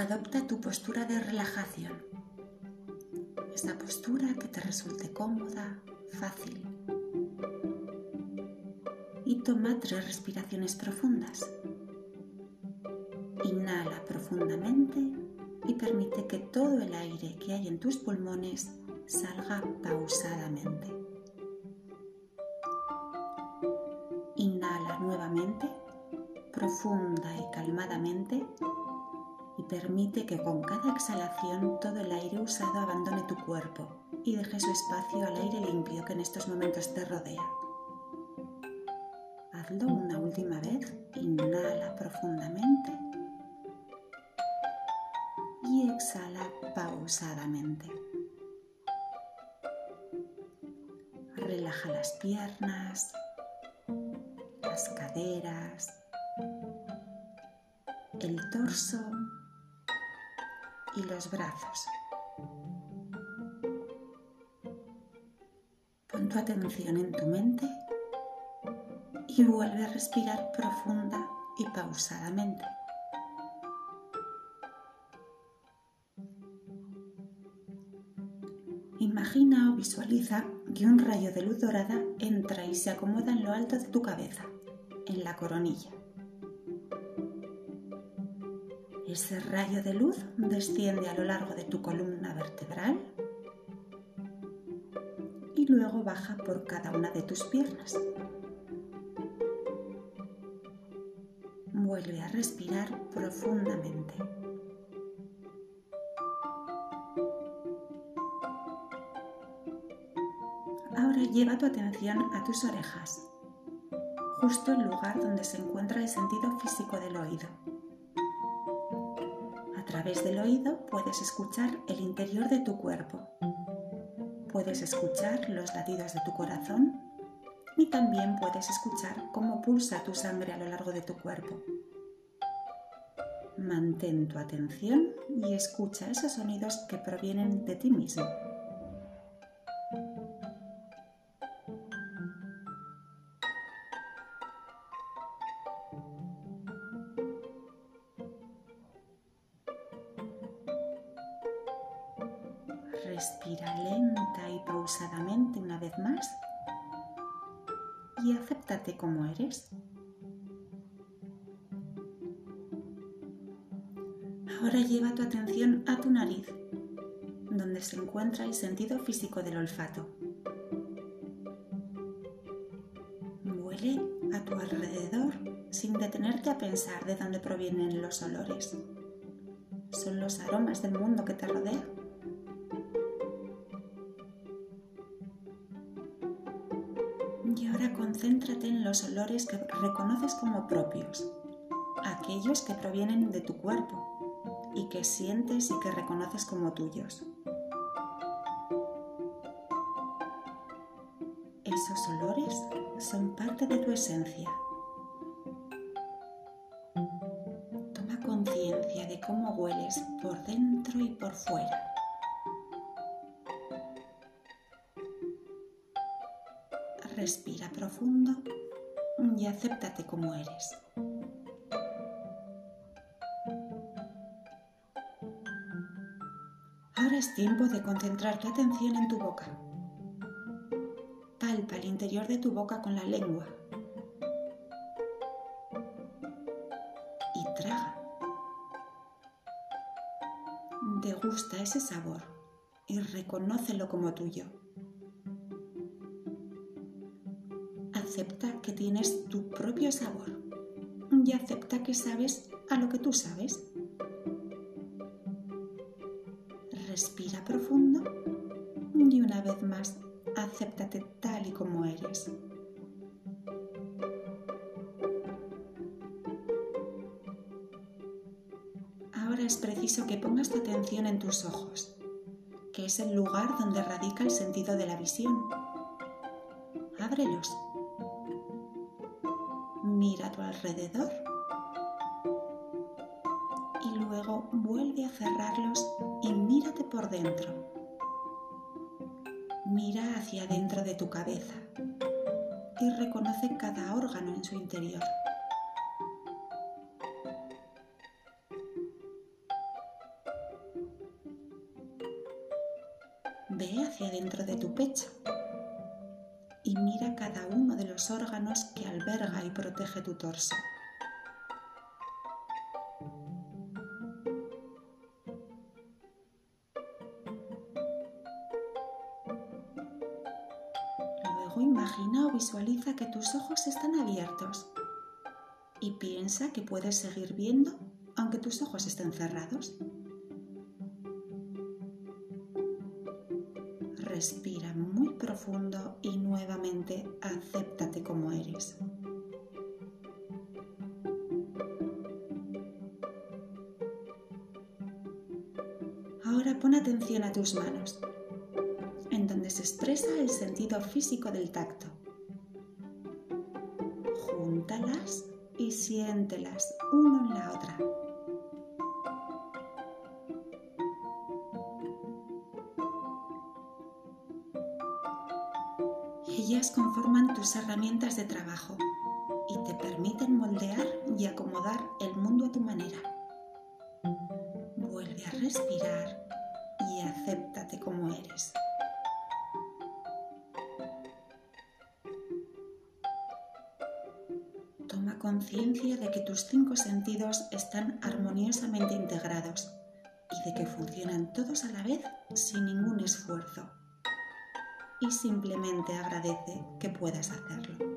Adopta tu postura de relajación. Esa postura que te resulte cómoda, fácil. Y toma tres respiraciones profundas. Inhala profundamente y permite que todo el aire que hay en tus pulmones salga pausadamente. Inhala nuevamente, profunda y calmadamente permite que con cada exhalación todo el aire usado abandone tu cuerpo y deje su espacio al aire limpio que en estos momentos te rodea. Hazlo una última vez, inhala profundamente y exhala pausadamente. Relaja las piernas, las caderas, el torso los brazos. Pon tu atención en tu mente y vuelve a respirar profunda y pausadamente. Imagina o visualiza que un rayo de luz dorada entra y se acomoda en lo alto de tu cabeza, en la coronilla. Ese rayo de luz desciende a lo largo de tu columna vertebral y luego baja por cada una de tus piernas. Vuelve a respirar profundamente. Ahora lleva tu atención a tus orejas, justo el lugar donde se encuentra el sentido físico del oído través del oído puedes escuchar el interior de tu cuerpo. Puedes escuchar los latidos de tu corazón y también puedes escuchar cómo pulsa tu sangre a lo largo de tu cuerpo. Mantén tu atención y escucha esos sonidos que provienen de ti mismo. Respira lenta y pausadamente una vez más y acéptate como eres. Ahora lleva tu atención a tu nariz, donde se encuentra el sentido físico del olfato. Huele a tu alrededor sin detenerte a pensar de dónde provienen los olores. Son los aromas del mundo que te rodea. Y ahora concéntrate en los olores que reconoces como propios, aquellos que provienen de tu cuerpo y que sientes y que reconoces como tuyos. Esos olores son parte de tu esencia. Toma conciencia de cómo hueles por dentro y por fuera. Respira profundo y acéptate como eres. Ahora es tiempo de concentrar tu atención en tu boca. Palpa el interior de tu boca con la lengua y traga. Degusta ese sabor y reconócelo como tuyo. Acepta que tienes tu propio sabor y acepta que sabes a lo que tú sabes. Respira profundo y una vez más acéptate tal y como eres. Ahora es preciso que pongas tu atención en tus ojos, que es el lugar donde radica el sentido de la visión. Ábrelos Mira a tu alrededor y luego vuelve a cerrarlos y mírate por dentro. Mira hacia dentro de tu cabeza y reconoce cada órgano en su interior. Ve hacia dentro de tu pecho y mira cada uno de los órganos que alberga y protege tu torso. Luego imagina o visualiza que tus ojos están abiertos y piensa que puedes seguir viendo aunque tus ojos estén cerrados. Respira muy profundo y nuevamente acéptate como eres. Ahora pon atención a tus manos, en donde se expresa el sentido físico del tacto. Júntalas y siéntelas uno en la otra. Conforman tus herramientas de trabajo y te permiten moldear y acomodar el mundo a tu manera. Vuelve a respirar y acéptate como eres. Toma conciencia de que tus cinco sentidos están armoniosamente integrados y de que funcionan todos a la vez sin ningún esfuerzo y simplemente agradece que puedas hacerlo.